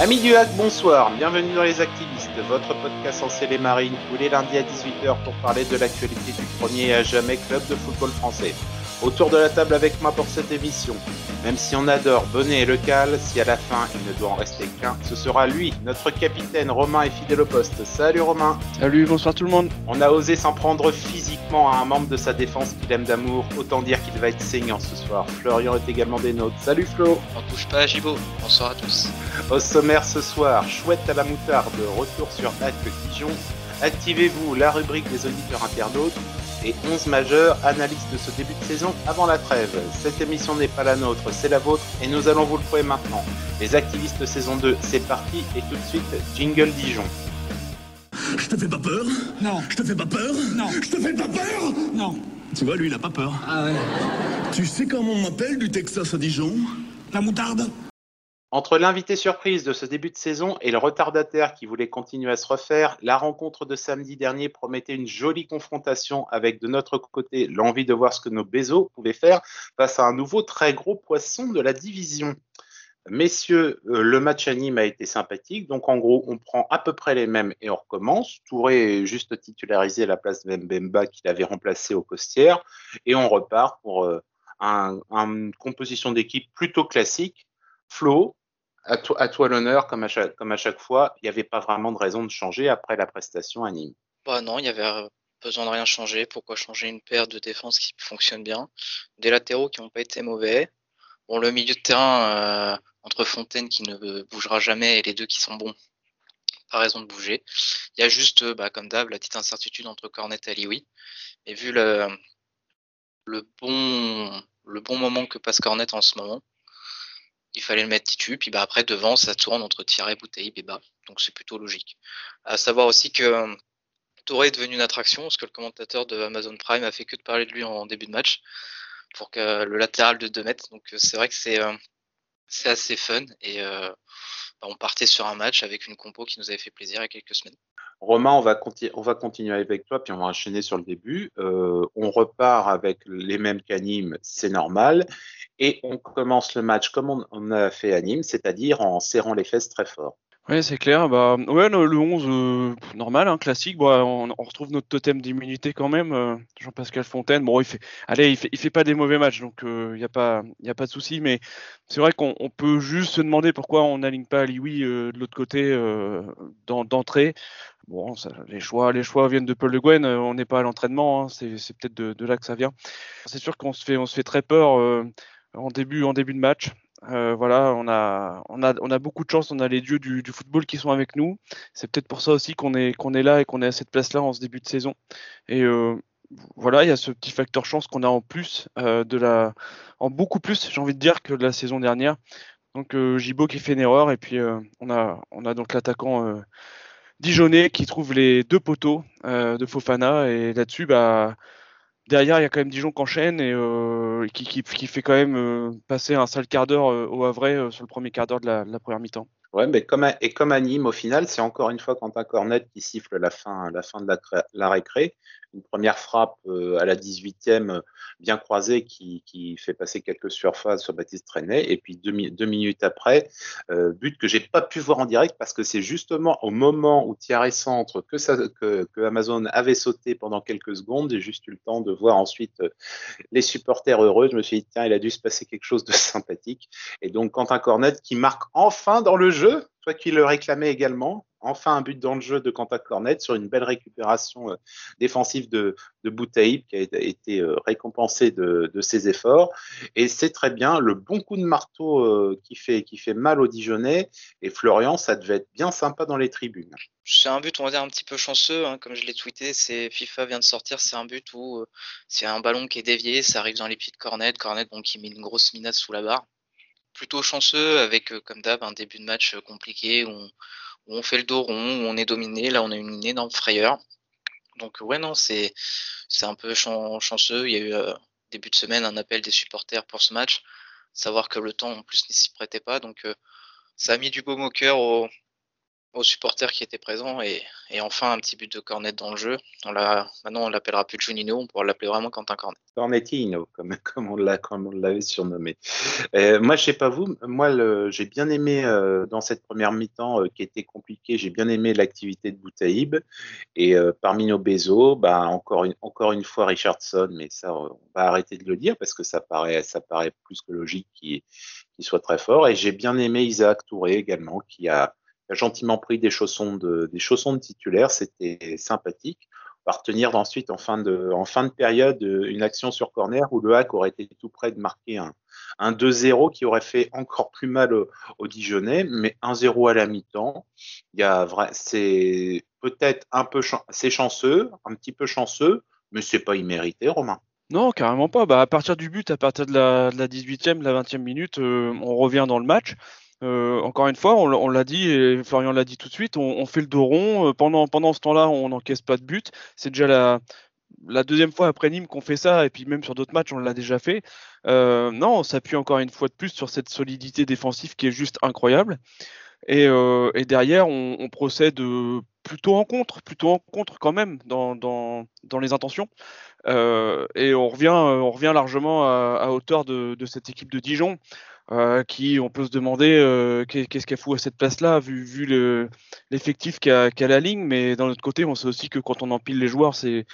Amis du hack, bonsoir, bienvenue dans Les Activistes, votre podcast en les marines tous les lundis à 18h pour parler de l'actualité du premier à jamais club de football français. Autour de la table avec moi pour cette émission. Même si on adore Bonnet et le Cal, si à la fin il ne doit en rester qu'un, ce sera lui, notre capitaine Romain et fidèle au poste. Salut Romain Salut, bonsoir tout le monde On a osé s'en prendre physiquement à un membre de sa défense qu'il aime d'amour, autant dire qu'il va être saignant ce soir. Florian est également des nôtres. Salut Flo On touche pas à Gibo, bonsoir à tous. Au sommaire ce soir, chouette à la moutarde, retour sur Hack Dijon. Activez-vous la rubrique des auditeurs internautes et 11 majeurs, analyse de ce début de saison avant la trêve. Cette émission n'est pas la nôtre, c'est la vôtre et nous allons vous le prouver maintenant. Les activistes saison 2, c'est parti et tout de suite, Jingle Dijon. Je te fais pas peur Non. Je te fais pas peur Non. Je te fais pas peur Non. Tu vois, lui, il a pas peur. Ah ouais. Tu sais comment on m'appelle du Texas à Dijon? La moutarde? Entre l'invité surprise de ce début de saison et le retardataire qui voulait continuer à se refaire, la rencontre de samedi dernier promettait une jolie confrontation avec de notre côté l'envie de voir ce que nos Bezos pouvaient faire face à un nouveau très gros poisson de la division. Messieurs, euh, le match à Nîmes a été sympathique. Donc, en gros, on prend à peu près les mêmes et on recommence. Touré est juste titularisé à la place de Mbemba qu'il avait remplacé au Costière. Et on repart pour euh, un, une composition d'équipe plutôt classique. Flo, à toi, l'honneur, comme, à chaque- fois. Il n'y avait pas vraiment de raison de changer après la prestation à Nîmes. Bah non, il y avait euh, besoin de rien changer. Pourquoi changer une paire de défense qui fonctionne bien? Des latéraux qui n'ont pas été mauvais. Bon, le milieu de terrain euh, entre Fontaine qui ne bougera jamais et les deux qui sont bons, pas raison de bouger. Il y a juste, euh, bah, comme d'hab, la petite incertitude entre Cornet et Alioui. Et vu le, le, bon, le bon moment que passe Cornet en ce moment, il fallait le mettre titu. Puis bah, après, devant, ça tourne entre Thierry, Bouteille, Beba. Donc c'est plutôt logique. À savoir aussi que euh, Touré est devenu une attraction, parce que le commentateur de Amazon Prime a fait que de parler de lui en début de match, pour que le latéral de 2 mètres. Donc euh, c'est vrai que c'est euh, assez fun. Et on partait sur un match avec une compo qui nous avait fait plaisir il y a quelques semaines. Romain, on va, conti- on va continuer avec toi, puis on va enchaîner sur le début. Euh, on repart avec les mêmes qu'à Nîmes, c'est normal. Et on commence le match comme on, on a fait à Nîmes, c'est-à-dire en serrant les fesses très fort. Ouais, c'est clair. Bah, ouais, le, le 11, euh, normal, hein, classique. Bah, on, retrouve notre totem d'immunité quand même. euh, Jean-Pascal Fontaine. Bon, il fait, allez, il fait, il fait pas des mauvais matchs, donc il n'y a pas, a pas de souci. Mais c'est vrai qu'on on peut juste se demander pourquoi on n'aligne pas Alioui euh, de l'autre côté euh, d'en- d'entrée. Bon, les choix, les choix viennent de Paul Le Guen. euh, on n'est pas à l'entraînement. hein, c'est peut-être de, là que ça vient. C'est sûr qu'on se fait, se fait très peur euh, en début, en début de match. Euh, voilà, on a, on a, on a beaucoup de chance. On a les dieux du, du football qui sont avec nous. C'est peut-être pour ça aussi qu'on est, est là et qu'on est à cette place-là en ce début de saison. Et euh, voilà, il y a ce petit facteur chance qu'on a en plus euh, de la, en beaucoup plus, j'ai envie de dire, que de la saison dernière. Donc Gibo qui fait une erreur et puis on a, on a donc l'attaquant Dijonais qui trouve les deux poteaux de Fofana et là-dessus, bah derrière, il y a quand même Dijon qui enchaîne et euh, qui, fait quand même euh, passer un sale quart d'heure euh, au Havre sur le premier quart d'heure de la, de la première mi-temps. Ouais, mais comme à, et comme à Nîmes, au final, c'est encore une fois Quentin Cornet qui siffle la fin, la fin de la, la récré. Une première frappe euh, à la 18e, euh, bien croisée, qui, qui fait passer quelques surfaces sur Baptiste Trenet. Et puis deux, mi- deux minutes après, euh, but que j'ai pas pu voir en direct parce que c'est justement au moment où Thierry centre que, que, que Amazon avait sauté pendant quelques secondes. J'ai juste eu le temps de voir ensuite les supporters heureux. Je me suis dit, tiens, il a dû se passer quelque chose de sympathique. Et donc Quentin Cornet qui marque enfin dans le jeu, toi qui le réclamais également, enfin un but dans le jeu de Quentin Cornet sur une belle récupération euh, défensive de, de qui a été, euh, récompensé de, ses efforts. Et c'est très bien le bon coup de marteau euh, qui, fait, mal aux Dijonais. Et Florian, ça devait être bien sympa dans les tribunes. C'est un but, on va dire, un petit peu chanceux, hein, comme je l'ai tweeté. FIFA vient de sortir, c'est un but où c'est un ballon qui est dévié, ça arrive dans les pieds de Cornet, Cornet bon, qui met une grosse minace sous la barre. Plutôt chanceux avec, euh, comme d'hab, un début de match euh, compliqué où on, fait le dos rond, où on est dominé. Là, on a une énorme frayeur. Donc, ouais, non, c'est un peu chan chanceux. Il y a eu euh, début de semaine un appel des supporters pour ce match, savoir que le temps en plus ne s'y prêtait pas. Donc, ça a mis du baume au cœur aux supporters qui étaient présents et, enfin un petit but de Cornet dans le jeu. Maintenant on l'appellera plus Junino, on pourra l'appeler vraiment Quentin Cornet. Cornetino, comme, comme on l'avait surnommé. Euh, moi, je sais pas vous, moi j'ai bien aimé euh, dans cette première mi-temps euh, qui était compliquée, j'ai bien aimé l'activité de Boutaïb et parmi nos Bezo, bah encore une, fois Richardson, mais ça on va arrêter de le dire parce que ça paraît, plus que logique qu'il soit très fort et j'ai bien aimé Isaac Touré également qui a a gentiment pris des chaussons de, titulaire, c'était sympathique. On va retenir ensuite en fin de, période une action sur corner où le hack aurait été tout près de marquer un, un 2-0 qui aurait fait encore plus mal au, au Dijonais, mais 1-0 à la mi-temps. C'est peut-être un peu, c'est chanceux, un petit peu chanceux, mais c'est pas immérité, Romain. Non, carrément pas. Bah, à partir du but, à partir de la, de la 18e, la 20e minute, euh, on revient dans le match. Euh, encore une fois, on, l'a dit et Florian l'a dit tout de suite, on, fait le dos rond. Euh, pendant, pendant ce temps-là, on n'encaisse pas de but. C'est déjà la, deuxième fois après Nîmes qu'on fait ça, et puis même sur d'autres matchs, on l'a déjà fait. Euh, non, on s'appuie encore une fois de plus sur cette solidité défensive qui est juste incroyable. Et, derrière, on, procède plutôt en contre, plutôt en contre quand même dans, dans, les intentions. Et on revient, on revient largement à, hauteur de, cette équipe de Dijon euh, qui, on peut se demander euh, qu'est-ce qu'elle fout à cette place-là, vu, vu l'effectif qu'a qu la ligne. Mais d'un autre côté, on sait aussi que quand on empile les joueurs, c'est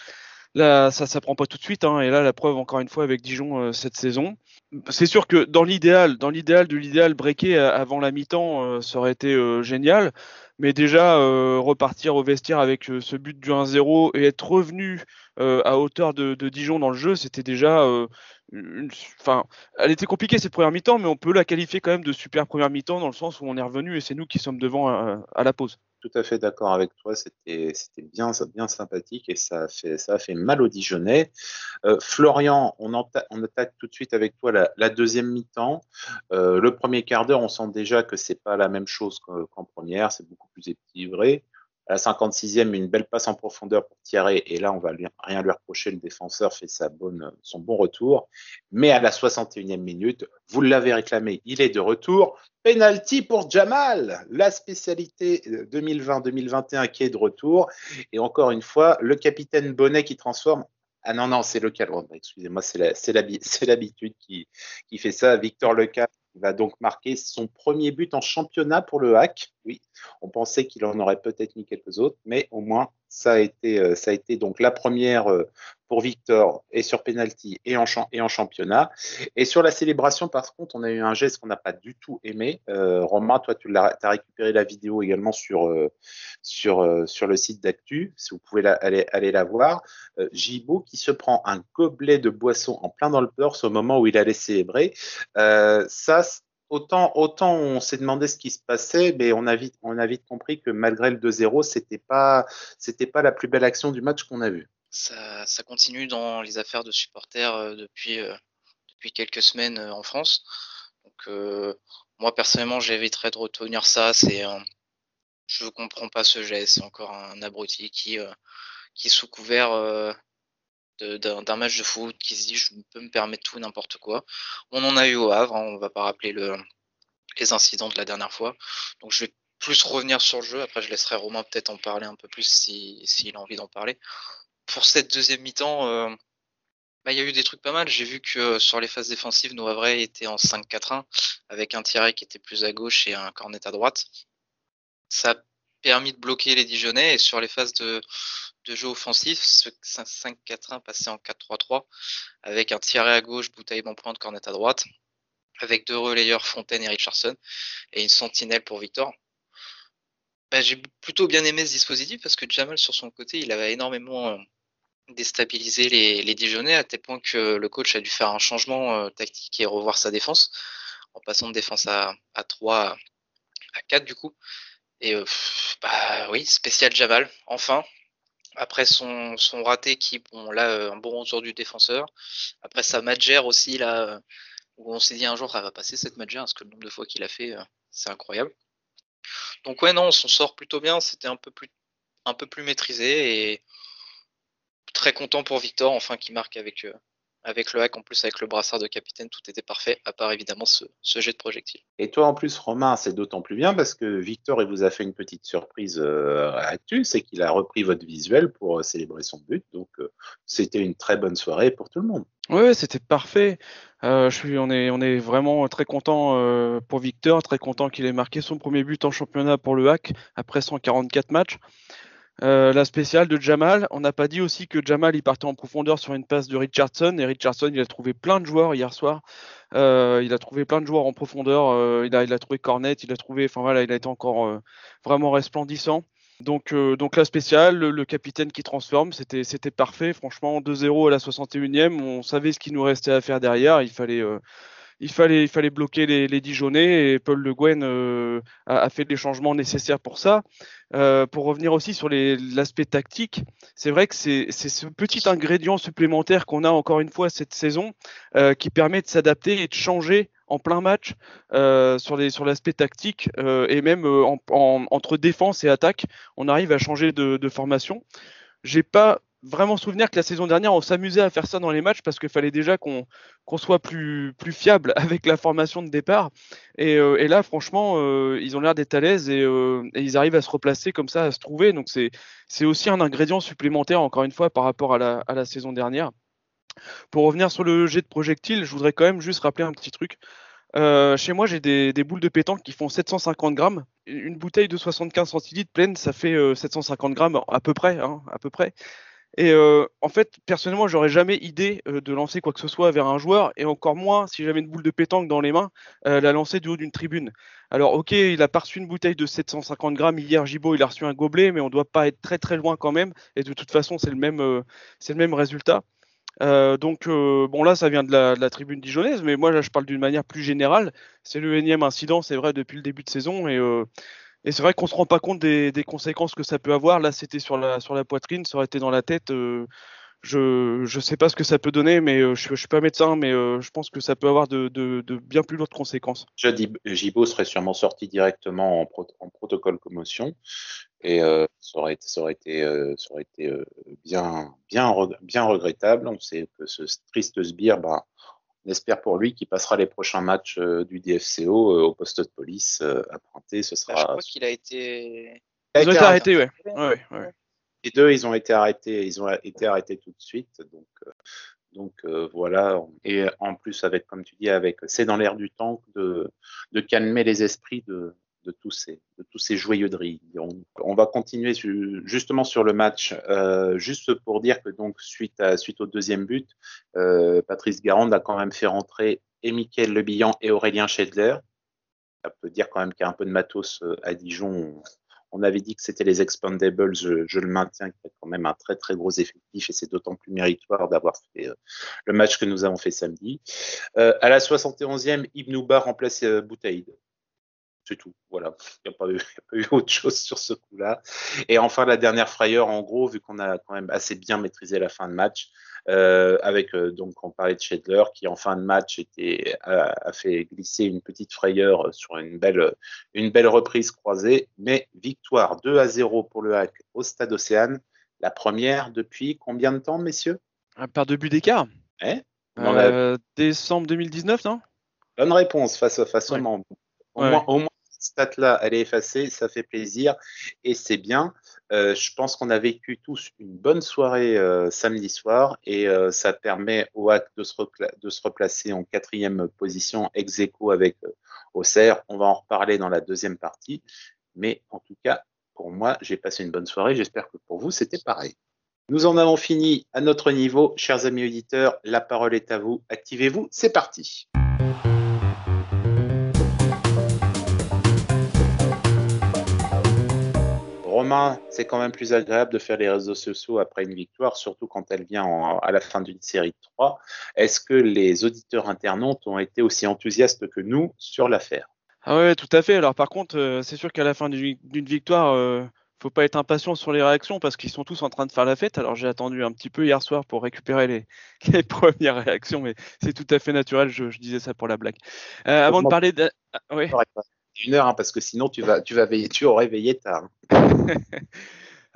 là, ça, ça prend pas tout de suite. Hein, et là, la preuve encore une fois avec Dijon euh, cette saison. C'est sûr que dans l'idéal, dans l'idéal de l'idéal, breaker avant la mi-temps, euh, ça aurait été euh, génial. Mais déjà, repartir au vestiaire avec ce but du 1-0 et être revenu à hauteur de, Dijon dans le jeu, c'était déjà enfin, elle était compliquée cette première mi-temps, mais on peut la qualifier quand même de super première mi-temps dans le sens où on est revenu et c'est nous qui sommes devant à la pause tout à fait d'accord avec toi. C'était bien bien sympathique et ça a fait ça fait mal au Dijonais. Euh, Florian, on, on, attaque tout de suite avec toi la, deuxième mi-temps. Euh, le premier quart d'heure, on sent déjà que c'est pas la même chose qu'en qu première. C'est beaucoup plus équilibré. À la 56e, une belle passe en profondeur pour Thierry. Et là, on va rien lui reprocher. Le défenseur fait son bon retour. Mais à la 61e minute, vous l'avez réclamé, il est de retour. Penalty pour Jamal, la spécialité 2020-2021 qui est de retour. Et encore une fois, le capitaine Bonnet qui transforme. Ah non, non, c'est le Calvin. Excusez-moi, c'est l'habitude qui, qui fait ça. Victor Lecal va donc marquer son premier but en championnat pour le hack. Oui, on pensait qu'il en aurait peut-être mis quelques autres, mais au moins ça a été, euh, ça a été donc la première euh, pour Victor et sur penalty et en, et en championnat. Et sur la célébration, par contre, on a eu un geste qu'on n'a pas du tout aimé. Euh, Romain, toi, tu as, as, récupéré la vidéo également sur, euh, sur, euh, sur le site d'Actu, si vous pouvez aller, aller la voir. Euh, Gibo qui se prend un gobelet de boisson en plein dans le purse au moment où il allait célébrer. ça, autant, autant on s'est demandé ce qui se passait, mais on a vite, on a vite compris que malgré le 2-0, c'était pas, c'était pas la plus belle action du match qu'on a vu ça, continue dans les affaires de supporters euh, depuis, euh, depuis quelques semaines euh, en France. Donc, moi, personnellement, j'éviterais de retenir ça. C'est, je ne comprends pas ce geste. C'est encore un abruti qui, qui sous couvert d'un match de foot, qui se dit je peux me permettre tout n'importe quoi. On en a eu au Havre. Hein, on va pas rappeler le, les incidents de la dernière fois. Donc, je vais plus revenir sur le jeu. Après, je laisserai Romain peut-être en parler un peu plus s'il si, a envie d'en parler pour cette deuxième mi-temps, euh, bah, il y a eu des trucs pas mal. J'ai vu que euh, sur les phases défensives, Havrais étaient en 5-4-1 avec un Thierry qui était plus à gauche et un Cornet à droite. Ça a permis de bloquer les Dijonais et sur les phases de, jeu offensif, ce 5-4-1 passait en 4-3-3 avec un Thierry à gauche, Bouteille bon point de Cornet à droite avec deux relayeurs Fontaine et Richardson et une sentinelle pour Victor. Bah, j'ai plutôt bien aimé ce dispositif parce que Jamal sur son côté, il avait énormément euh, déstabilisé les, les à tel point que le coach a dû faire un changement euh, tactique et revoir sa défense en passant de défense à, à 3 à 4 du coup. Et euh, bah oui, spécial Jamal, enfin. Après son, raté qui, bon là, un bon retour du défenseur. Après sa Madger aussi, là, où on s'est dit un jour, ça va passer cette Madger, parce que le nombre de fois qu'il a fait, c'est incroyable. Donc ouais, non, on s'en sort plutôt bien. C'était un peu plus, un peu plus maîtrisé et très content pour Victor, enfin, qui marque avec, euh, avec le hack, en plus avec le brassard de capitaine, tout était parfait, à part évidemment ce, jet de projectile. Et toi en plus, Romain, c'est d'autant plus bien parce que Victor, il vous a fait une petite surprise euh, actuelle, c'est qu'il a repris votre visuel pour euh, célébrer son but. Donc euh, c'était une très bonne soirée pour tout le monde. Oui, c'était parfait. je suis, on est, on est vraiment très content pour Victor, très content qu'il ait marqué son premier but en championnat pour le hack après 144 matchs. Euh, la spéciale de Jamal, on n'a pas dit aussi que Jamal il partait en profondeur sur une passe de Richardson et Richardson il a trouvé plein de joueurs hier soir. Euh, il a trouvé plein de joueurs en profondeur. Euh, il, a, il a trouvé Cornet, il a trouvé, enfin voilà, il a été encore vraiment resplendissant. Donc, donc la spéciale, le, capitaine qui transforme, c'était c'était parfait. Franchement, 2-0 à la 61e, on savait ce qu'il nous restait à faire derrière. Il fallait il fallait, il fallait bloquer les, les Dijonais et Paul Le Guen euh, a, fait les changements nécessaires pour ça. Euh, pour revenir aussi sur l'aspect tactique, c'est vrai que c'est ce petit ingrédient supplémentaire qu'on a encore une fois cette saison euh, qui permet de s'adapter et de changer en plein match euh, sur les sur l'aspect tactique euh, et même euh, en, en, entre défense et attaque, on arrive à changer de, de formation. J'ai pas vraiment souvenir que la saison dernière, on s'amusait à faire ça dans les matchs parce qu'il fallait déjà qu'on soit plus, fiable avec la formation de départ. Et, euh, là, franchement, euh, ils ont l'air d'être à l'aise et, euh, et, ils arrivent à se replacer comme ça, à se trouver. Donc c'est aussi un ingrédient supplémentaire, encore une fois, par rapport à la, saison dernière. Pour revenir sur le jet de projectile, je voudrais quand même juste rappeler un petit truc. Chez moi, j'ai des, des, boules de pétanque qui font 750 grammes. Une bouteille de 75 centilitres pleine, ça fait 750 grammes à peu près, hein, à peu près. Et euh, en fait, personnellement, j'aurais jamais idée euh, de lancer quoi que ce soit vers un joueur, et encore moins si j'avais une boule de pétanque dans les mains, euh, la lancer du haut d'une tribune. Alors, ok, il a pas reçu une bouteille de 750 grammes hier, Gibo, il a reçu un gobelet, mais on doit pas être très très loin quand même. Et de toute façon, c'est le même, c'est le même résultat. donc bon là ça vient de la, de la, tribune dijonnaise, mais moi là je parle d'une manière plus générale. C'est le énième incident, c'est vrai depuis le début de saison et et c'est vrai qu'on se rend pas compte des, conséquences que ça peut avoir. Là, c'était sur la, poitrine, ça aurait été dans la tête. Euh, je ne sais pas ce que ça peut donner, mais euh, je ne suis pas médecin, mais euh, je pense que ça peut avoir de, bien plus lourdes conséquences. Gibo serait sûrement sorti directement en, protocole commotion, et ça aurait été, ça aurait été, ça aurait été bien, bien, bien regrettable. On sait que ce triste sbire, bah, on espère pour lui qu'il passera les prochains matchs euh, du DFCO euh, au poste de police euh, à pointer. Ce sera. je crois qu'il a été. Ils ont été arrêtés, ouais. ouais, ouais. Les deux, ils ont été arrêtés. Ils ont été arrêtés tout de suite. Donc, donc voilà. Et en plus, avec, comme tu dis, avec, c'est dans l'air du temps de, de calmer les esprits de, de tous ces, de tous ces joyeuderies. On, va continuer justement sur le match, euh, juste pour dire que donc suite, à, suite au deuxième but, euh, Patrice Garande a quand même fait rentrer et Mickaël Lebillan et Aurélien Schedler. Ça peut dire quand même qu'il y a un peu de matos euh, à Dijon. On avait dit que c'était les expandables, je, le maintiens, qui a quand même un très très gros effectif et c'est d'autant plus méritoire d'avoir fait le match que nous avons fait samedi. à la 71e, Ibn Ouba remplace Boutaïd. C'est tout. Voilà. Il n'y a, pas eu autre chose sur ce coup-là. Et enfin, la dernière frayeur, en gros, vu qu'on a quand même assez bien maîtrisé la fin de match, euh, avec euh, donc on parlait de Schedler qui en fin de match était, a, fait glisser une petite frayeur sur une belle, une belle reprise croisée, mais victoire 2 à 0 pour le hack au Stade Océane, la première depuis combien de temps, messieurs? Par deux buts d'écart. Eh? Euh, décembre 2019, non? Bonne réponse face, face au moins, au moins stat-là, elle est effacée, ça fait plaisir et c'est bien. Euh, je pense qu'on a vécu tous une bonne soirée euh, samedi soir et euh, ça permet au HAC de se, replacer en quatrième position ex aequo avec Auxerre. On va en reparler dans la deuxième partie. Mais en tout cas, pour moi, j'ai passé une bonne soirée. J'espère que pour vous, c'était pareil. Nous en avons fini à notre niveau. Chers amis auditeurs, la parole est à vous. Activez-vous. C'est parti. Romain, c'est quand même plus agréable de faire les réseaux sociaux après une victoire, surtout quand elle vient à la fin d'une série de trois. Est-ce que les auditeurs internautes ont été aussi enthousiastes que nous sur l'affaire? Ah ouais, tout à fait. Alors par contre, euh, c'est sûr qu'à la fin d'une victoire, euh, faut pas être impatient sur les réactions parce qu'ils sont tous en train de faire la fête. Alors j'ai attendu un petit peu hier soir pour récupérer les, premières réactions, mais c'est tout à fait naturel. Je, disais ça pour la blague. Euh, avant de parler de... Ah, une heure, hein, parce que sinon tu vas, tu vas veiller, tu aurais veillé tard.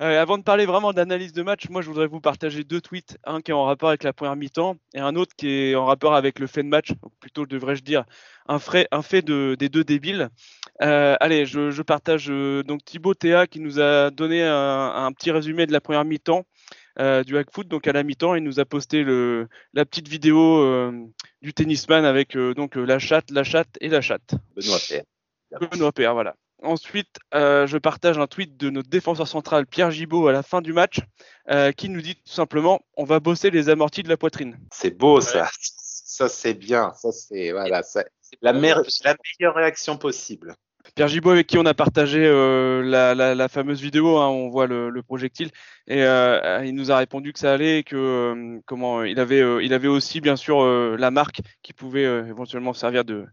Euh, avant de parler vraiment d'analyse de match, moi je voudrais vous partager deux tweets, un qui est en rapport avec la première mi-temps et un autre qui est en rapport avec le fait de match, ou plutôt devrais-je dire un, fait, un fait de, des deux débiles. Euh, allez, je, partage euh, donc Thibaut Théa qui nous a donné un, petit résumé de la première mi-temps du hack Donc à la mi-temps, il nous a posté le, la petite vidéo du tennisman avec donc la chatte, la chatte et la chatte. Benoît Père. Benoît Père, voilà. Ensuite, euh, je partage un tweet de notre défenseur central Pierre Gibaud à la fin du match euh, qui nous dit tout simplement on va bosser les amortis de la poitrine. C'est beau ça. Ça c'est bien. Ça c'est voilà, la, meilleure réaction possible. Pierre Gibaud avec qui on a partagé euh, la, fameuse vidéo, hein, on voit le, projectile, et il nous a répondu que ça allait et que comment il avait, il avait aussi bien sûr la marque qui pouvait éventuellement servir de,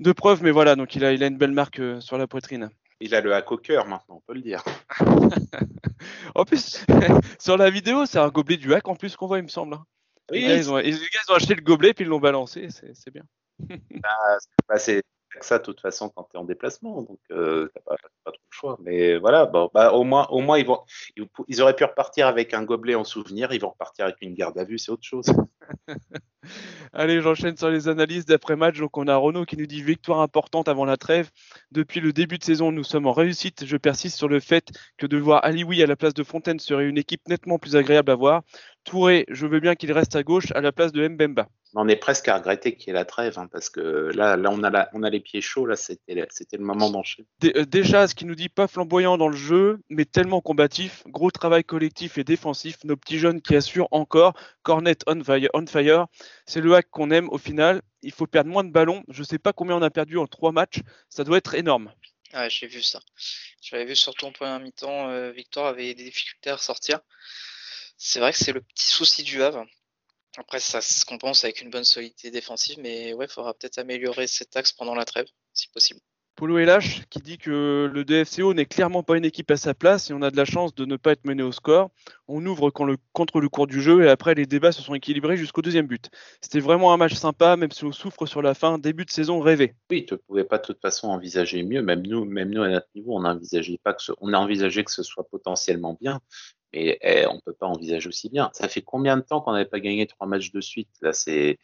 de preuve, mais voilà, donc il a, il a une belle marque euh, sur la poitrine. Il a le hack au cœur maintenant, on peut le dire. en plus, sur la vidéo, c'est un gobelet du hack en plus qu'on voit, il me semble. Hein. Oui, les, gars, ils ont, acheté le gobelet puis ils l'ont balancé, c'est bien. bah, c'est ça de toute façon quand tu es en déplacement, donc euh, t'as pas, pas, trop le choix. Mais voilà, bon, bah, au moins, au moins ils, vont, ils, auraient pu repartir avec un gobelet en souvenir, ils vont repartir avec une garde à vue, c'est autre chose. Allez, j'enchaîne sur les analyses d'après-match. Donc, on a Renault qui nous dit victoire importante avant la trêve. Depuis le début de saison, nous sommes en réussite. Je persiste sur le fait que de voir Alioui à la place de Fontaine serait une équipe nettement plus agréable à voir. Touré, je veux bien qu'il reste à gauche à la place de Mbemba on est presque à regretter qu'il y ait la trêve, hein, parce que là, là on, a on a les pieds chauds, là, c'était, le moment d'enchaîner. Euh, déjà, ce qui nous dit pas flamboyant dans le jeu, mais tellement combatif, gros travail collectif et défensif, nos petits jeunes qui assurent encore, Cornet on fire, on fire. c'est le hack qu'on aime au final. Il faut perdre moins de ballons. Je sais pas combien on a perdu en trois matchs, ça doit être énorme. Ah, j'ai vu ça. J'avais vu surtout en première mi-temps, euh, Victor avait des difficultés à ressortir. C'est vrai que c'est le petit souci du Havre. Après, ça se compense avec une bonne solidité défensive, mais ouais, il faudra peut-être améliorer cet axe pendant la trêve, si possible. Polo LH qui dit que le DFCO n'est clairement pas une équipe à sa place et on a de la chance de ne pas être mené au score. On ouvre contre le cours du jeu et après les débats se sont équilibrés jusqu'au deuxième but. C'était vraiment un match sympa, même si on souffre sur la fin. Début de saison rêvé. Oui, tu ne pouvais pas de toute façon envisager mieux. Même nous, même nous à notre niveau, on a envisagé pas que on a envisagé que ce soit potentiellement bien. Et eh, on peut pas envisager aussi bien. Ça fait combien de temps qu'on n'avait pas gagné trois matchs de suite Là, c'est,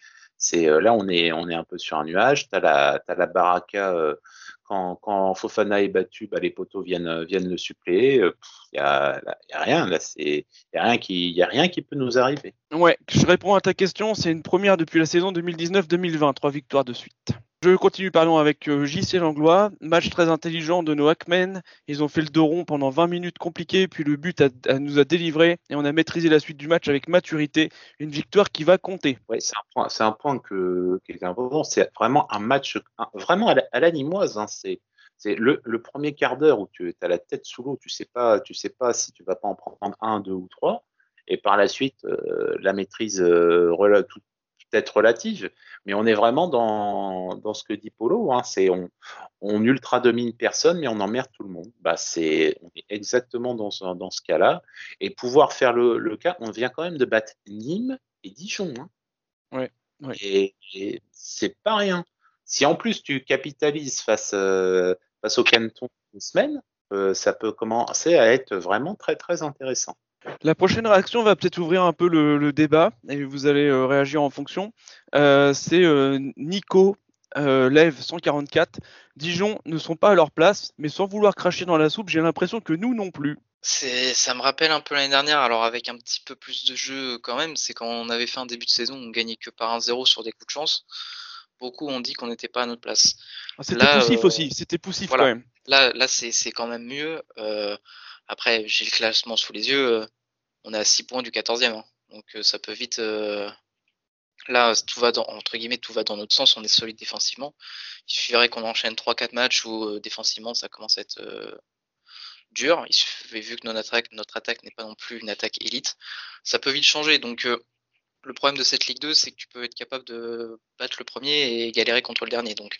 euh, là on est, un peu sur un nuage. T'as la, as la baraka euh, quand, quand Fofana est battu, bah, les poteaux viennent, euh, viennent le suppléer. Il a, y a, rien a rien qui, a rien qui peut nous arriver. Ouais, je réponds à ta question. C'est une première depuis la saison 2019-2020, trois victoires de suite. Je continue pardon avec euh, JC Langlois. Match très intelligent de nos Hackmen. Ils ont fait le dos rond pendant 20 minutes compliquées, puis le but nous a délivré et on a maîtrisé la suite du match avec maturité. Une victoire qui va compter. Oui, c'est un point, c'est un point que, qui est important. C'est vraiment un match vraiment à l'animoise. Hein. C'est le, premier quart d'heure où tu as la tête sous l'eau, tu sais pas, tu sais pas si tu vas pas en prendre un, deux ou trois, et par la suite euh, la maîtrise euh, peut-être relative, mais on est vraiment dans, dans ce que dit Polo. Hein, c'est on, on ultra domine personne, mais on emmerde tout le monde. Bah c'est on est exactement dans ce, dans ce cas-là. Et pouvoir faire le, le, cas, on vient quand même de battre Nîmes et Dijon. Hein. Ouais, Et, c'est pas rien. Si en plus tu capitalises face euh, face au Canton une semaine, euh, ça peut commencer à être vraiment très très intéressant. La prochaine réaction va peut-être ouvrir un peu le, débat et vous allez euh, réagir en fonction. Euh, c'est euh, Nico Lève 144. Dijon ne sont pas à leur place, mais sans vouloir cracher dans la soupe, j'ai l'impression que nous non plus. C'est, ça me rappelle un peu l'année dernière, alors avec un petit peu plus de jeu quand même. C'est quand on avait fait un début de saison, on gagnait que par un 0 sur des coups de chance. Beaucoup ont dit qu'on n'était pas à notre place. Ah, c'était poussif aussi, c'était poussif quand même. Là, là c'est, c'est quand même mieux. Après, j'ai le classement sous les yeux. Euh, on est à 6 points du 14e. Hein. Donc euh, ça peut vite. Euh, là, tout va dans, entre guillemets, tout va dans notre sens. On est solide défensivement. Il suffirait qu'on enchaîne 3-4 matchs où défensivement ça commence à être dur. Vu que notre attaque, notre attaque n'est pas non plus une attaque élite, ça peut vite changer. Donc le problème de cette Ligue 2, c'est que tu peux être capable de battre le premier et galérer contre le dernier. Donc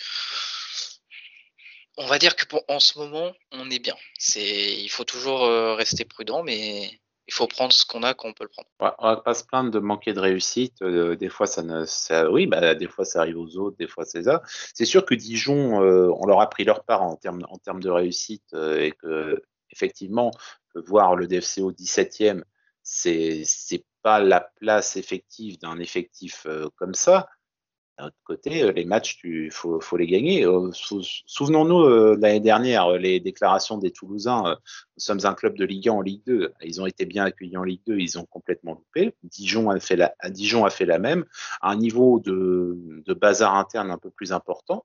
on va dire que en ce moment, on est bien. Il faut toujours euh, rester prudent, mais il faut prendre ce qu'on a quand on peut le prendre. on va pas se plaindre de manquer de réussite. Euh, des fois, ça ne, oui, bah, des fois, ça arrive aux autres, des fois, c'est ça. C'est sûr que Dijon, euh, on leur a pris leur part en termes, de réussite et que effectivement, voir le DFCO 17e, c'est c'est pas la place effective d'un effectif comme ça. D'un autre côté, euh, les matchs, il faut, les gagner. Euh, souvenons-nous l'année dernière, les déclarations des Toulousains. nous sommes un club de Ligue 1 en Ligue 2. Ils ont été bien accueillis en Ligue 2, ils ont complètement loupé. Dijon a fait la, Dijon a fait la même, à un niveau de, de bazar interne un peu plus important.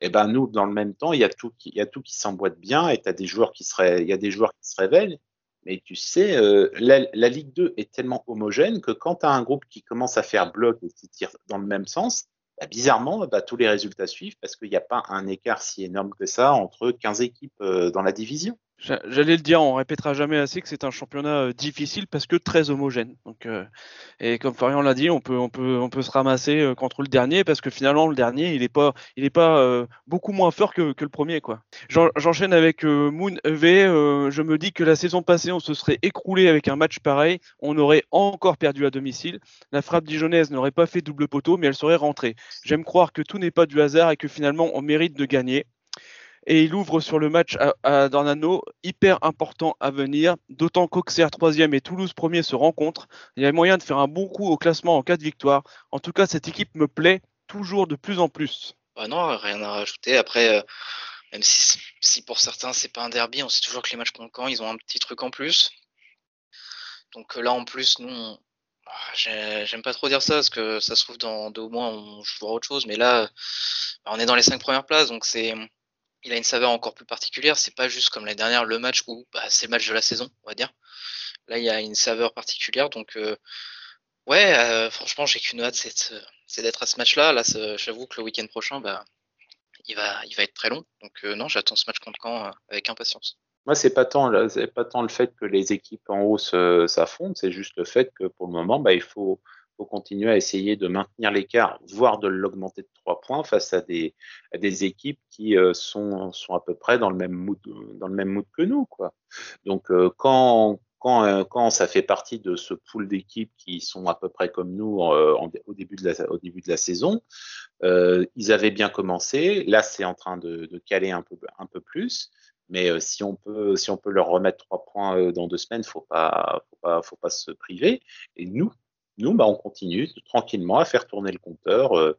Et eh ben nous, dans le même temps, il y a tout qui, il y a tout qui s'emboîte bien, et as des joueurs qui il y a des joueurs qui se révèlent. Mais tu sais, euh, la, la, Ligue 2 est tellement homogène que quand tu as un groupe qui commence à faire bloc et qui tire dans le même sens, bah, bizarrement, bah, tous les résultats suivent parce qu'il n'y a pas un écart si énorme que ça entre 15 équipes euh, dans la division. J'allais le dire, on répétera jamais assez que c'est un championnat euh, difficile parce que très homogène. Euh, et comme Florian l'a dit, on peut, se ramasser euh, contre le dernier parce que finalement le dernier, il est pas, beaucoup moins fort que, que le premier, quoi. J'enchaîne avec Moon V. je me dis que la saison passée, on se serait écroulé avec un match pareil, on aurait encore perdu à domicile. La frappe dijonnaise n'aurait pas fait double poteau, mais elle serait rentrée. J'aime croire que tout n'est pas du hasard et que finalement on mérite de gagner et il ouvre sur le match à, à Dornano, hyper important à venir, d'autant qu'Auxerre 3 et Toulouse 1 se rencontrent. Il y a moyen de faire un bon coup au classement en cas de victoire. En tout cas, cette équipe me plaît toujours de plus en plus. Bah non, rien à rajouter. Après, euh, même si, pour certains c'est pas un derby, on sait toujours que les matchs contre ils ont un petit truc en plus. Donc euh, là, en plus, nous, ah, j'aime pas trop dire ça parce que ça se trouve dans deux mois, on joue autre chose. Mais là, bah, on est dans les cinq premières places, donc c'est il a une saveur encore plus particulière. C'est pas juste comme la dernière le match où bah, c'est le match de la saison, on va dire. Là, il y a une saveur particulière. Donc, euh, ouais, euh, franchement, j'ai qu'une hâte, c'est d'être à ce match-là. Là, j'avoue que le week-end prochain, bah, il va, être très long. Donc, euh, non, j'attends ce match contre Caen avec impatience. Moi, c'est pas tant, pas tant le fait que les équipes en haut s'affrontent, c'est juste le fait que pour le moment, bah, il faut, faut continuer à essayer de maintenir l'écart, voire de l'augmenter de trois points face à des, équipes qui euh, sont, à peu près dans le même mood, que nous. Donc euh, euh, quand ça fait partie de ce pool d'équipes qui sont à peu près comme nous au, début de la, saison, ils avaient bien commencé. Là, c'est en train de, caler un peu, plus. Mais si on peut, si on peut leur remettre trois points dans deux semaines, faut pas, faut pas, faut pas se priver. Et nous, nous, bah, on continue tranquillement à faire tourner le compteur euh,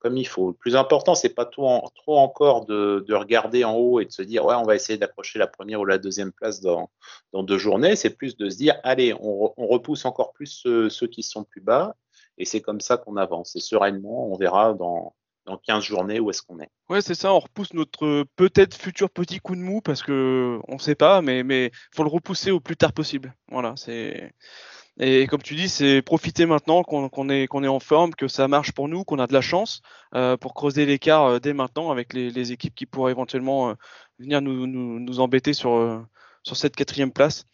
comme, il faut. Le plus important, c'est pas trop, encore de, regarder en haut et de se dire ouais, on va essayer d'accrocher la première ou la deuxième place dans, deux journées. C'est plus de se dire allez, on, repousse encore plus ceux, qui sont plus bas et c'est comme ça qu'on avance. Et sereinement, on verra dans, dans 15 journées où est-ce qu'on est. Ouais, c'est ça, on repousse notre peut-être futur petit coup de mou parce que on sait pas, mais mais faut le repousser au plus tard possible. Voilà, c'est et comme tu dis, c'est profiter maintenant qu'on est, qu'on est en forme, que ça marche pour nous, qu'on a de la chance euh, pour creuser l'écart euh, dès maintenant avec les, équipes qui pourraient éventuellement euh, venir nous, nous, nous embêter sur, sur cette quatrième place.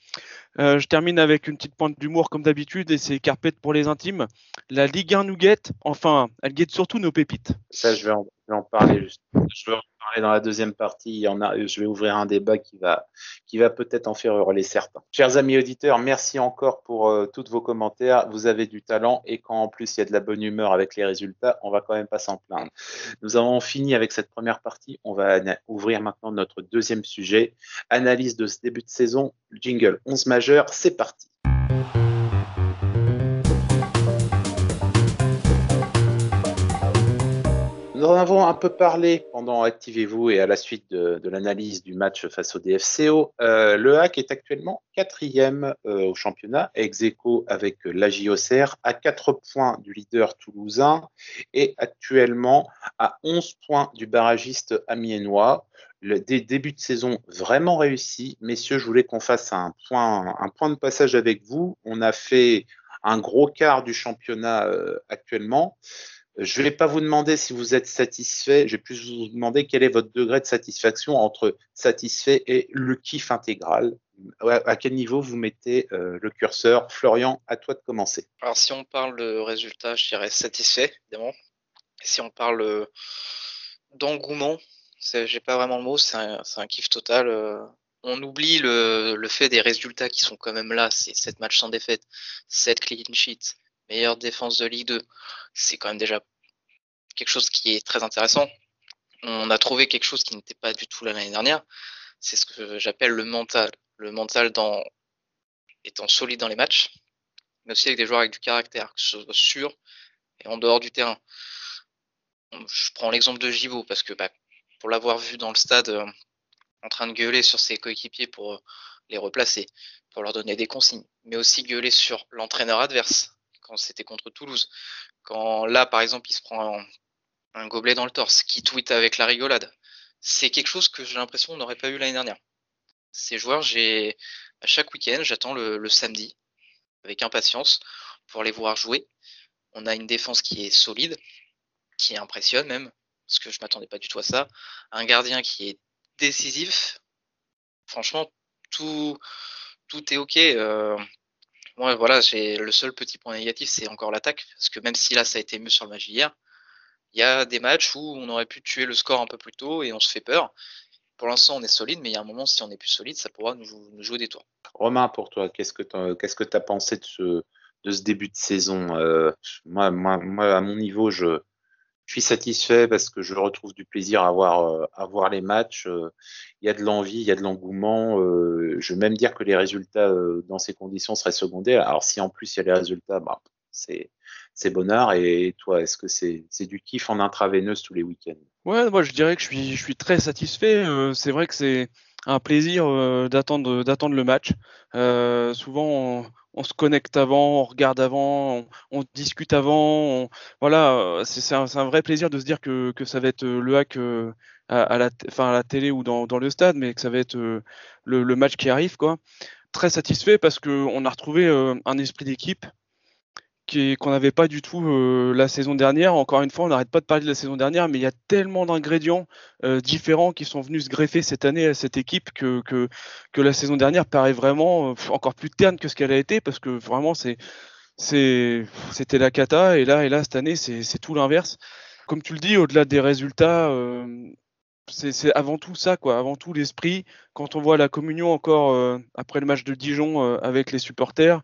Euh, je termine avec une petite pointe d'humour comme d'habitude et c'est carpette pour les intimes. La Ligue 1 nous guette, enfin, elle guette surtout nos pépites. Ça, je vais en, parler. Je vais en parler dans la deuxième partie. Il y en a, je vais ouvrir un débat qui va, qui va peut-être en faire hurler certains. Chers amis auditeurs, merci encore pour euh, tous vos commentaires. Vous avez du talent et quand en plus il y a de la bonne humeur avec les résultats, on va quand même pas s'en plaindre. Nous avons fini avec cette première partie. On va ouvrir maintenant notre deuxième sujet. Analyse de ce début de saison. Jingle 11 majeur. C'est parti. Nous en avons un peu parlé pendant Activez-vous et à la suite de, l'analyse du match face au DFCO. Euh, le HAC est actuellement quatrième euh, au championnat, ex aequo avec la JOCR, à 4 points du leader toulousain et actuellement à 11 points du barragiste amiénois. Des débuts de saison vraiment réussis. Messieurs, je voulais qu'on fasse un point, un point de passage avec vous. On a fait un gros quart du championnat euh, actuellement. Je ne vais pas vous demander si vous êtes satisfait, je vais plus vous demander quel est votre degré de satisfaction entre satisfait et le kiff intégral. À quel niveau vous mettez euh, le curseur? Florian, à toi de commencer. Alors si on parle de résultat, je dirais satisfait, évidemment. Si on parle euh, d'engouement, j'ai pas vraiment le mot, c'est un, kiff total. Euh. on oublie le, le, fait des résultats qui sont quand même là. C'est 7 matchs sans défaite, 7 clean sheets, meilleure défense de Ligue 2. C'est quand même déjà quelque chose qui est très intéressant. On a trouvé quelque chose qui n'était pas du tout là l'année dernière. C'est ce que j'appelle le mental. le mental dans, étant solide dans les matchs, mais aussi avec des joueurs avec du caractère, que ce soit sûr et en dehors du terrain. Je prends l'exemple de Givo parce que bah, pour l'avoir vu dans le stade euh, en train de gueuler sur ses coéquipiers pour euh, les replacer, pour leur donner des consignes, mais aussi gueuler sur l'entraîneur adverse quand c'était contre Toulouse. Quand là, par exemple, il se prend un, gobelet dans le torse, qui tweet avec la rigolade. C'est quelque chose que j'ai l'impression qu'on n'aurait pas eu l'année dernière. Ces joueurs, à chaque week-end, j'attends le, le samedi avec impatience pour les voir jouer. On a une défense qui est solide, qui impressionne même, parce que je m'attendais pas du tout à ça. Un gardien qui est décisif. Franchement, tout, tout est ok. Euh, moi, voilà, j'ai le seul petit point négatif, c'est encore l'attaque, parce que même si là, ça a été mieux sur le match d'hier, il y a des matchs où on aurait pu tuer le score un peu plus tôt et on se fait peur. Pour l'instant, on est solide, mais il y a un moment, si on est plus solide, ça pourra nous, jouer des tours. Romain, pour toi, qu'est-ce que tu que as pensé de ce, de ce début de saison euh, moi, moi, à mon niveau, je, je suis satisfait parce que je retrouve du plaisir à voir, euh, à voir les matchs. Euh, il y a de l'envie, il y a de l'engouement. Euh, je vais même dire que les résultats dans ces conditions seraient secondaires. Alors si en plus il y a les résultats, bah, c'est c'est bonheur. Et toi, est-ce que c'est c'est du kiff en intraveineuse tous les week-ends? Ouais, moi je dirais que je suis je suis très satisfait. c'est vrai que c'est un plaisir d'attendre d'attendre le match. souvent on se connecte avant, on regarde avant, on, discute avant. voilà, c'est un, vrai plaisir de se dire que, ça va être euh, le hack euh, à, la, télé ou dans, le stade, mais que ça va être euh, le, match qui arrive. Très satisfait parce qu'on a retrouvé un esprit d'équipe qu'on n'avait pas du tout euh, la saison dernière. Encore une fois, on n'arrête pas de parler de la saison dernière, mais il y a tellement d'ingrédients euh, différents qui sont venus se greffer cette année à cette équipe que, que, la saison dernière paraît vraiment euh, encore plus terne que ce qu'elle a été, parce que vraiment, c'était la cata, et là, et là cette année, c'est, tout l'inverse. Comme tu le dis, au-delà des résultats, c'est, avant tout ça, quoi, avant tout l'esprit. Quand on voit la communion encore après le match de Dijon avec les supporters,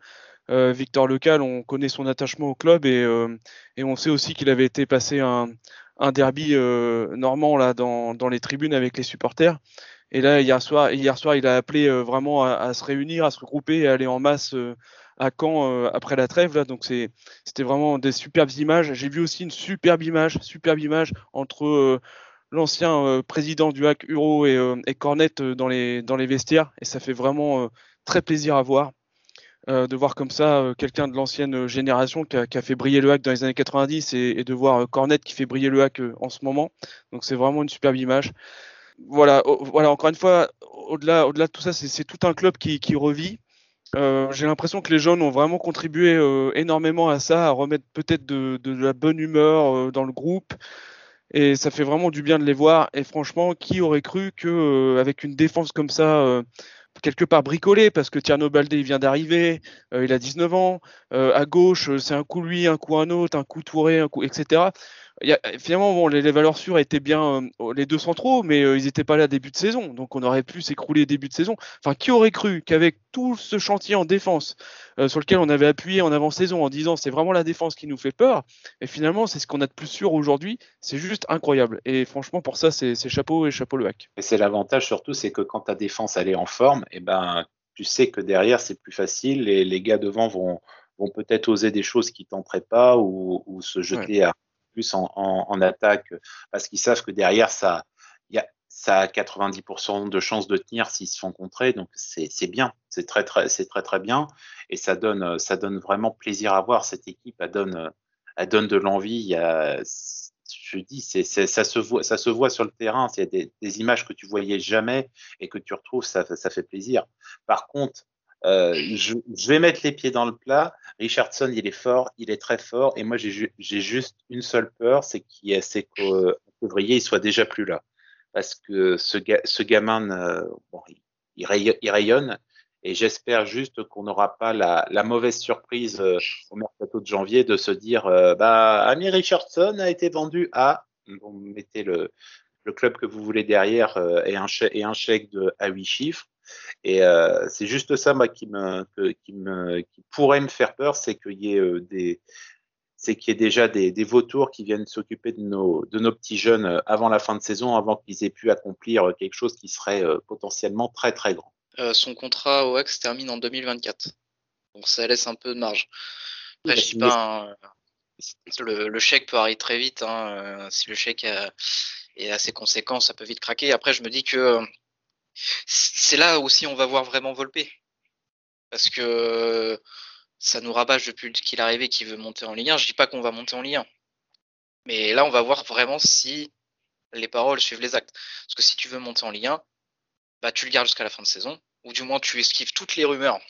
Victor Lecal, on connaît son attachement au club et, euh, on sait aussi qu'il avait été passé un, derby euh, normand là dans, les tribunes avec les supporters. Et là hier soir, hier soir, il a appelé vraiment à, se réunir, à se regrouper et à aller en masse à Caen après la trêve. Là, donc c'était vraiment des superbes images. J'ai vu aussi une superbe image, superbe image entre l'ancien président du HAC Uro et, et Cornette dans les vestiaires et ça fait vraiment très plaisir à voir. Euh, de voir comme ça euh, quelqu'un de l'ancienne génération qui a, fait briller le hack dans les années 90 et, de voir euh, Cornette qui fait briller le hack en ce moment. Donc c'est vraiment une superbe image. Voilà, voilà encore une fois, au-delà, au-delà de tout ça, c'est tout un club qui, revit. Euh, j'ai l'impression que les jeunes ont vraiment contribué euh, énormément à ça, à remettre peut-être de, la bonne humeur euh, dans le groupe. Et ça fait vraiment du bien de les voir. Et franchement, qui aurait cru que avec une défense comme ça, quelque part bricolé parce que Tierno Baldé il vient d'arriver, euh, il a 19 ans, euh, à gauche euh, c'est un coup lui, un coup un autre, un coup Touré, un coup etc. Y a, finalement bon, les, les, valeurs sûres étaient bien les deux centraux, mais ils n'étaient pas là début de saison, donc on aurait pu s'écrouler début de saison. Enfin, qui aurait cru qu'avec tout ce chantier en défense sur lequel on avait appuyé en avant-saison en disant c'est vraiment la défense qui nous fait peur, et finalement c'est ce qu'on a de plus sûr aujourd'hui, c'est juste incroyable. Et franchement pour ça c'est chapeau et chapeau le hack. Et c'est l'avantage surtout, c'est que quand ta défense elle est en forme, et eh ben, tu sais que derrière, c'est plus facile et les gars devant vont, vont peut-être oser des choses qu'ils tenteraient pas ou, ou se jeter ouais. à, plus en, attaque parce qu'ils savent que derrière, ça, y a, ça a 90% de chances de tenir s'ils se font contrer. Donc, c'est bien. C'est très, très, très, très bien. Et ça donne, ça donne vraiment plaisir à voir cette équipe. Elle donne, elle donne de l'envie. Je dis, ça, se voit, ça se voit sur le terrain. C'est des, des, images que tu voyais jamais et que tu retrouves, ça, ça fait plaisir. Par contre, euh, je, vais mettre les pieds dans le plat. Richardson, il est fort, il est très fort. Et moi, j'ai, juste une seule peur, c'est, qu'en février, il soit déjà plus là. Parce que ce, ga, ce gamin, euh, bon, il, rayonne, et j'espère juste qu'on n'aura pas la, mauvaise surprise euh, au mercato de janvier de se dire bah Amir Richardson a été vendu à vous mettez le, le club que vous voulez derrière et, un chèque, et un chèque à huit chiffres. Et euh, c'est juste ça moi qui me que, qui me qui pourrait me faire peur, c'est qu'il y ait euh, des c'est qu'il y ait déjà des, des vautours qui viennent s'occuper de nos, de nos petits jeunes avant la fin de saison, avant qu'ils aient pu accomplir quelque chose qui serait potentiellement très très grand. Euh, son contrat au Axe termine en 2024. Donc ça laisse un peu de marge. Après, je dis pas, hein, le, le, chèque peut arriver très vite. Hein, si le chèque est assez conséquent, ça peut vite craquer. Après, je me dis que c'est là aussi on va voir vraiment Volpe. Parce que ça nous rabâche depuis qu'il est arrivé qu'il veut monter en Ligue 1. Je dis pas qu'on va monter en Ligue 1. Mais là, on va voir vraiment si les paroles suivent les actes. Parce que si tu veux monter en Ligue 1, bah, tu le gardes jusqu'à la fin de saison. Ou du moins, tu esquives toutes les rumeurs.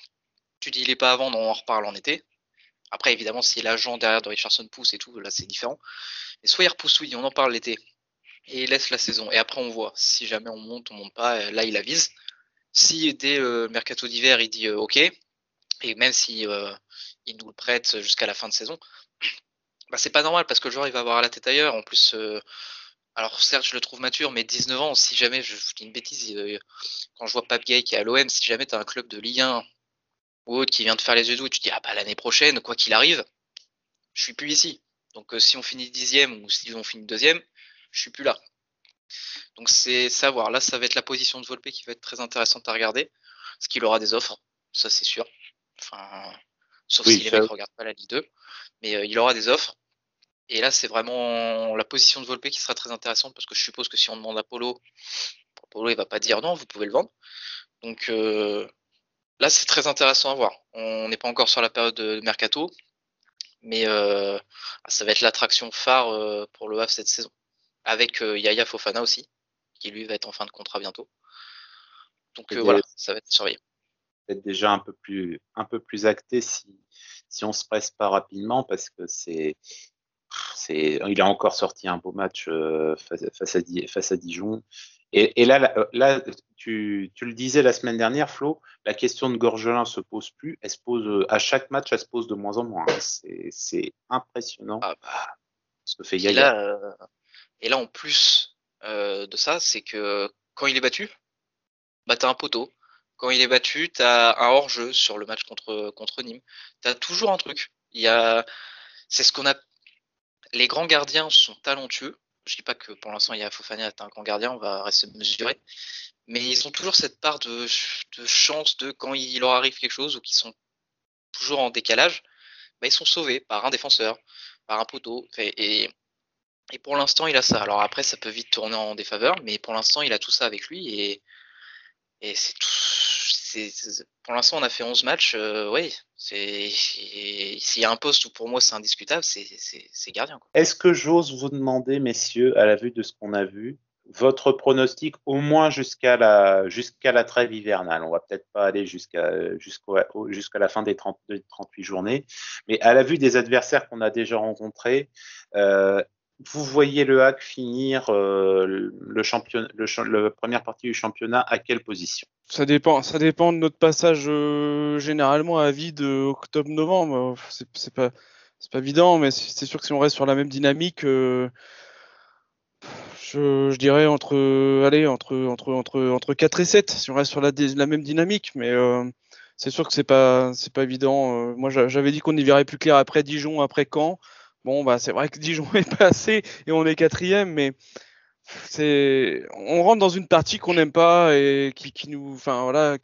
Tu dis, il est pas avant, on en reparle en été. Après, évidemment, si l'agent derrière de Richardson pousse et tout, là, c'est différent. Mais soit il repousse, oui, on en parle l'été et il laisse la saison. Et après, on voit. Si jamais on monte, on monte pas, là, il avise. Si dès le mercato d'hiver, il dit euh, OK, et même si euh, il nous le prête jusqu'à la fin de saison, bah, c'est pas normal parce que le joueur il va avoir la tête ailleurs. En plus, euh, alors certes, je le trouve mature, mais 19 ans, si jamais, je, dis une bêtise, quand je vois Pape Gay qui est à l'OM, si jamais tu as un club de Ligue 1 ou autre qui vient de faire les yeux doux, tu te dis, ah bah l'année prochaine, quoi qu'il arrive, je suis plus ici. Donc si on finit dixième ou si on finit deuxième, je suis plus là. Donc c'est savoir. Là, ça va être la position de Volpe qui va être très intéressante à regarder. Parce qu'il aura des offres, ça c'est sûr. Enfin, sauf si les mecs ne regardent pas la Ligue 2. Mais euh, il aura des offres. Et là, c'est vraiment la position de Volpe qui sera très intéressante parce que je suppose que si on demande à Polo, Polo il va pas dire non, vous pouvez le vendre. Donc euh, là, c'est très intéressant à voir. On n'est pas encore sur la période de mercato, mais euh, ça va être l'attraction phare pour le Havre cette saison avec euh, Yaya Fofana aussi, qui lui va être en fin de contrat bientôt. Donc euh, voilà, ça va être surveillé. Être déjà un peu plus un peu plus acté si si on se presse pas rapidement parce que c'est c'est il a encore sorti un beau match euh, face, à, face à Dijon. Et, et là, là tu, tu, le disais la semaine dernière, Flo, la question de Gorgelin se pose plus. Elle se pose à chaque match, elle se pose de moins en moins. C'est impressionnant ah bah, ce que fait Yaya. Et là, en plus euh, de ça, c'est que quand il est battu, bah, tu as un poteau. Quand il est battu, tu as un hors-jeu sur le match contre, Nîmes. Tu as toujours un truc. C'est ce qu'on a. Les grands gardiens sont talentueux. Je dis pas que pour l'instant, il y a Fofana est un grand gardien, on va rester mesuré. Mais ils ont toujours cette part de, chance de quand il leur arrive quelque chose ou qu'ils sont toujours en décalage, bah, ils sont sauvés par un défenseur, par un poteau. Pour l'instant, il a ça. Alors après, ça peut vite tourner en défaveur, mais pour l'instant, il a tout ça avec lui et, et c'est pour l'instant, on a fait 11 matchs. Euh, oui, s'il y a un poste où pour moi c'est indiscutable, c'est gardien. Est-ce que j'ose vous demander, messieurs, à la vue de ce qu'on a vu, votre pronostic au moins jusqu'à la jusqu'à la trêve hivernale. On va peut-être pas aller jusqu'à jusqu'à la fin des, 30, 38 journées, mais à la vue des adversaires qu'on a déjà rencontrés, euh, vous voyez le hack finir euh, le champion, le, première partie du championnat à quelle position? Ça dépend, ça dépend de notre passage euh, généralement à vide octobre-novembre. C'est pas, c'est pas évident, mais c'est sûr que si on reste sur la même dynamique, euh, je, dirais entre, allez, entre, entre, entre, entre 4 et 7, si on reste sur la, la même dynamique, mais c'est sûr que c'est pas, c'est pas évident. moi, j'avais dit qu'on y verrait plus clair après Dijon, après Caen. Bon, bah, c'est vrai que Dijon est passé et on est quatrième, mais c'est, on rentre dans une partie qu'on n'aime pas et qui, qui nous, enfin voilà,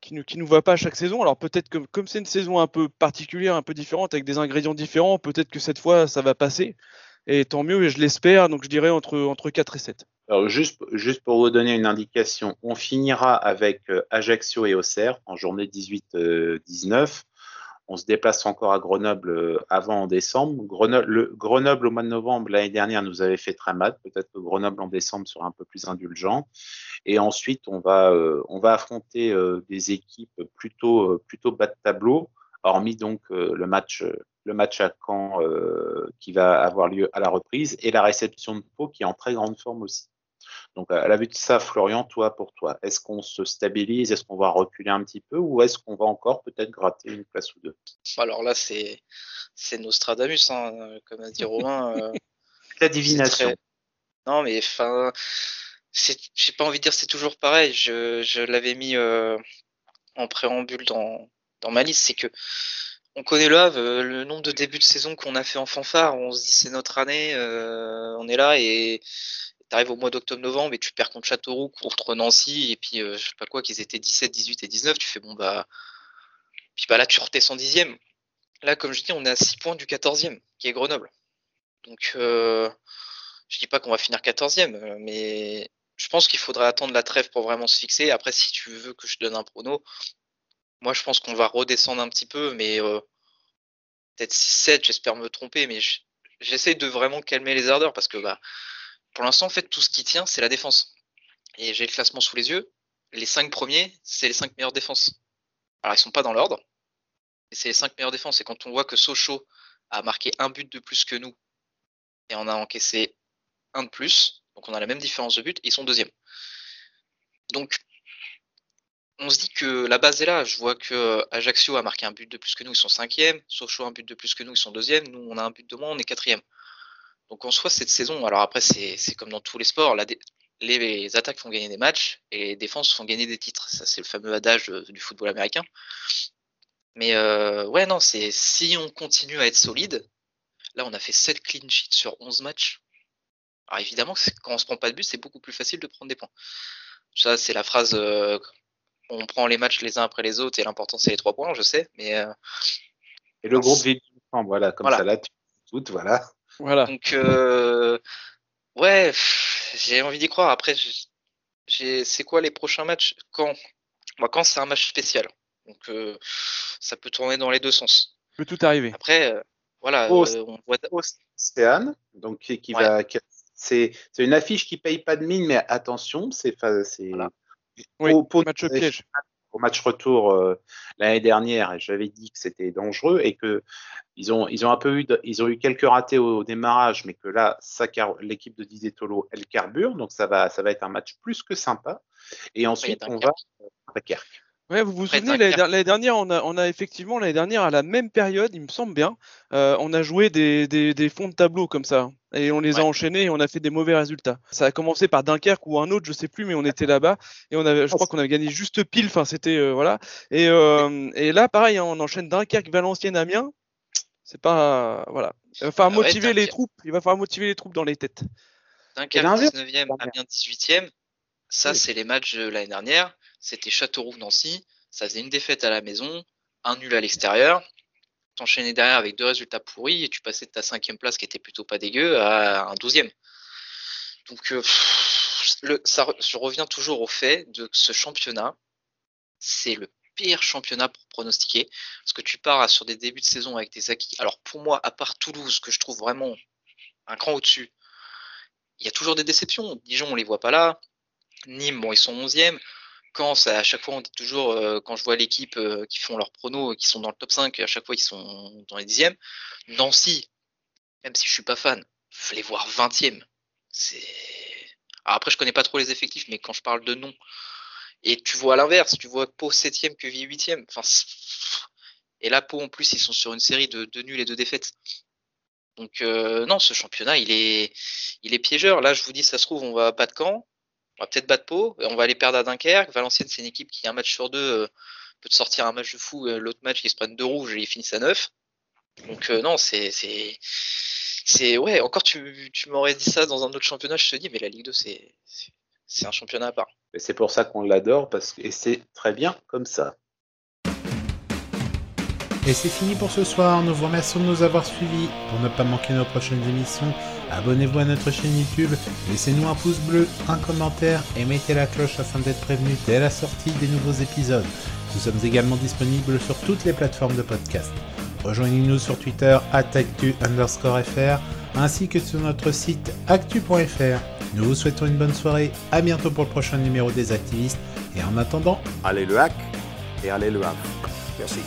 qui, nous, qui nous va pas chaque saison. Alors peut-être que comme c'est une saison un peu particulière, un peu différente, avec des ingrédients différents, peut-être que cette fois ça va passer. Et tant mieux, et je l'espère. Donc je dirais entre, entre 4 et 7. Alors juste, juste pour vous donner une indication, on finira avec euh, Ajaccio et Auxerre en journée 18-19 on se déplace encore à Grenoble euh, avant en décembre. Grenoble, Grenoble au mois de novembre l'année dernière nous avait fait très mal. Peut-être que Grenoble en décembre sera un peu plus indulgent. Et ensuite, on va, euh, on va affronter euh, des équipes plutôt, plutôt bas de tableau, hormis donc le match, le match à Caen qui va avoir lieu à la reprise et la réception de Pau qui est en très grande forme aussi. Donc, à la vue de ça, Florian, toi, pour toi, est-ce qu'on se stabilise? Est-ce qu'on va reculer un petit peu? Ou est-ce qu'on va encore peut-être gratter une place ou deux? Alors là, c'est, c'est Nostradamus, hein, comme a dit Romain. Euh, La divination. Non, mais enfin, j'ai pas envie de dire c'est toujours pareil. Je, je l'avais mis euh, en préambule dans, dans ma liste. C'est que on connaît le Havre, euh, le nombre de débuts de saison qu'on a fait en fanfare. On se dit c'est notre année, on est là et arrives au mois d'octobre-novembre et tu perds contre Châteauroux, contre Nancy, et puis euh, je sais pas quoi, qu'ils étaient 17, 18 et 19, tu fais bon bah. Puis bah là, tu redescends dixième. Là, comme je dis, on est à 6 points du 14e, qui est Grenoble. Donc, euh, je dis pas qu'on va finir 14e, euh, mais je pense qu'il faudrait attendre la trêve pour vraiment se fixer. Après, si tu veux que je donne un prono, moi je pense qu'on va redescendre un petit peu, mais euh, peut-être 6-7, j'espère me tromper, mais j'essaie de vraiment calmer les ardeurs parce que bah, pour l'instant, en fait, tout ce qui tient, c'est la défense. Et j'ai le classement sous les yeux. Les 5 premiers, c'est les 5 meilleures défenses. Alors, ils sont pas dans l'ordre, c'est les 5 meilleures défenses. Et quand on voit que Sochaux a marqué un but de plus que nous et on a encaissé un de plus, donc on a la même différence de but, ils sont deuxième. Donc on se dit que la base est là. Je vois que Ajaccio a marqué un but de plus que nous, ils sont cinquième. Sochaux un but de plus que nous, ils sont deuxième. Nous, on a un but de moins, on est quatrième. Donc en soi, cette saison, alors après, c'est comme dans tous les sports, les, attaques font gagner des matchs et les défenses font gagner des titres. Ça, c'est le fameux adage du football américain. Mais euh, ouais, non, c'est si on continue à être solide, là, on a fait 7 clean sheets sur 11 matchs. Alors évidemment, quand on se prend pas de but, c'est beaucoup plus facile de prendre des points. Ça, c'est la phrase euh, on prend les matchs les uns après les autres et l'important c'est les trois points, je sais. Mais euh, et le groupe vit voilà, comme ça là, tu tout, voilà. Voilà. Donc euh, ouais, j'ai envie d'y croire. Après, c'est quoi les prochains matchs? Quand? Moi, quand c'est un match spécial, donc ça peut tourner dans les deux sens. Peut tout arriver. Après, voilà, on voit Océane, donc qui, va c'est une affiche qui paye pas de mine, mais attention, c'est voilà. match piège. Au match retour euh, l'année dernière, j'avais dit que c'était dangereux et que ils ont ils ont un peu eu ils ont eu quelques ratés au, démarrage, mais que là l'équipe de Didier Tolo elle carbure, donc ça va ça va être un match plus que sympa. Et ensuite on va à Kerk. Ouais, vous vous souvenez, l'année dernière, on a, on a effectivement, l'année dernière, à la même période, il me semble bien, euh, on a joué des, des, des, fonds de tableau comme ça. Et on les a enchaînés et on a fait des mauvais résultats. Ça a commencé par Dunkerque ou un autre, je sais plus, mais on était là-bas et on avait, je crois qu'on avait gagné juste pile. Enfin, c'était euh, voilà. Et, euh, et là, pareil, hein, on enchaîne Dunkerque, Valenciennes, Amiens. C'est pas voilà. Il va falloir motiver les troupes. Il va falloir motiver les troupes dans les têtes. Dunkerque 19e, Amiens 18e. Ça, c'est les matchs de l'année dernière. C'était Châteauroux-Nancy. Ça faisait une défaite à la maison, un nul à l'extérieur. T'enchaînais derrière avec deux résultats pourris et tu passais de ta cinquième place qui était plutôt pas dégueu à un douzième. Donc, euh, ça, je reviens toujours au fait de ce championnat, c'est le pire championnat pour pronostiquer. Parce que tu pars sur des débuts de saison avec des acquis. Alors, pour moi, à part Toulouse, que je trouve vraiment un cran au-dessus, il y a toujours des déceptions. Dijon, on les voit pas là. Nîmes, bon, ils sont 11e. Quand ça, à chaque fois, on dit toujours, euh, quand je vois l'équipe euh, qui font leurs pronos, qui sont dans le top 5, à chaque fois, ils sont dans les dixièmes. Nancy, même si je suis pas fan, je les voir 20e. C'est. après, je connais pas trop les effectifs, mais quand je parle de nom, et tu vois à l'inverse, tu vois Pau 7e que Vie 8e. Enfin, et là, Pau, en plus, ils sont sur une série de, nuls et de défaites. Donc, euh, non, ce championnat, il est, il est piégeur. Là, je vous dis, ça se trouve, on va pas de camp on va peut-être battre Pau, on va aller perdre à Dunkerque. Valenciennes, c'est une équipe qui, un match sur deux, euh, peut te sortir un match de fou, euh, l'autre match, ils se prennent deux rouges et ils finissent à neuf. Donc, euh, non, c'est. c'est ouais, encore tu, tu m'aurais dit ça dans un autre championnat, je te dis, mais la Ligue 2, c'est, c'est un championnat à part. Et c'est pour ça qu'on l'adore, parce que c'est très bien comme ça. Et c'est fini pour ce soir, nous vous remercions de nous avoir suivis. Pour ne pas manquer nos prochaines émissions, abonnez-vous à notre chaîne YouTube, laissez-nous un pouce bleu, un commentaire et mettez la cloche afin d'être prévenu dès la sortie des nouveaux épisodes. Nous sommes également disponibles sur toutes les plateformes de podcast. Rejoignez-nous sur Twitter actu underscore fr ainsi que sur notre site actu.fr. Nous vous souhaitons une bonne soirée, à bientôt pour le prochain numéro des activistes et en attendant, allez le hack et allez le hack. Merci.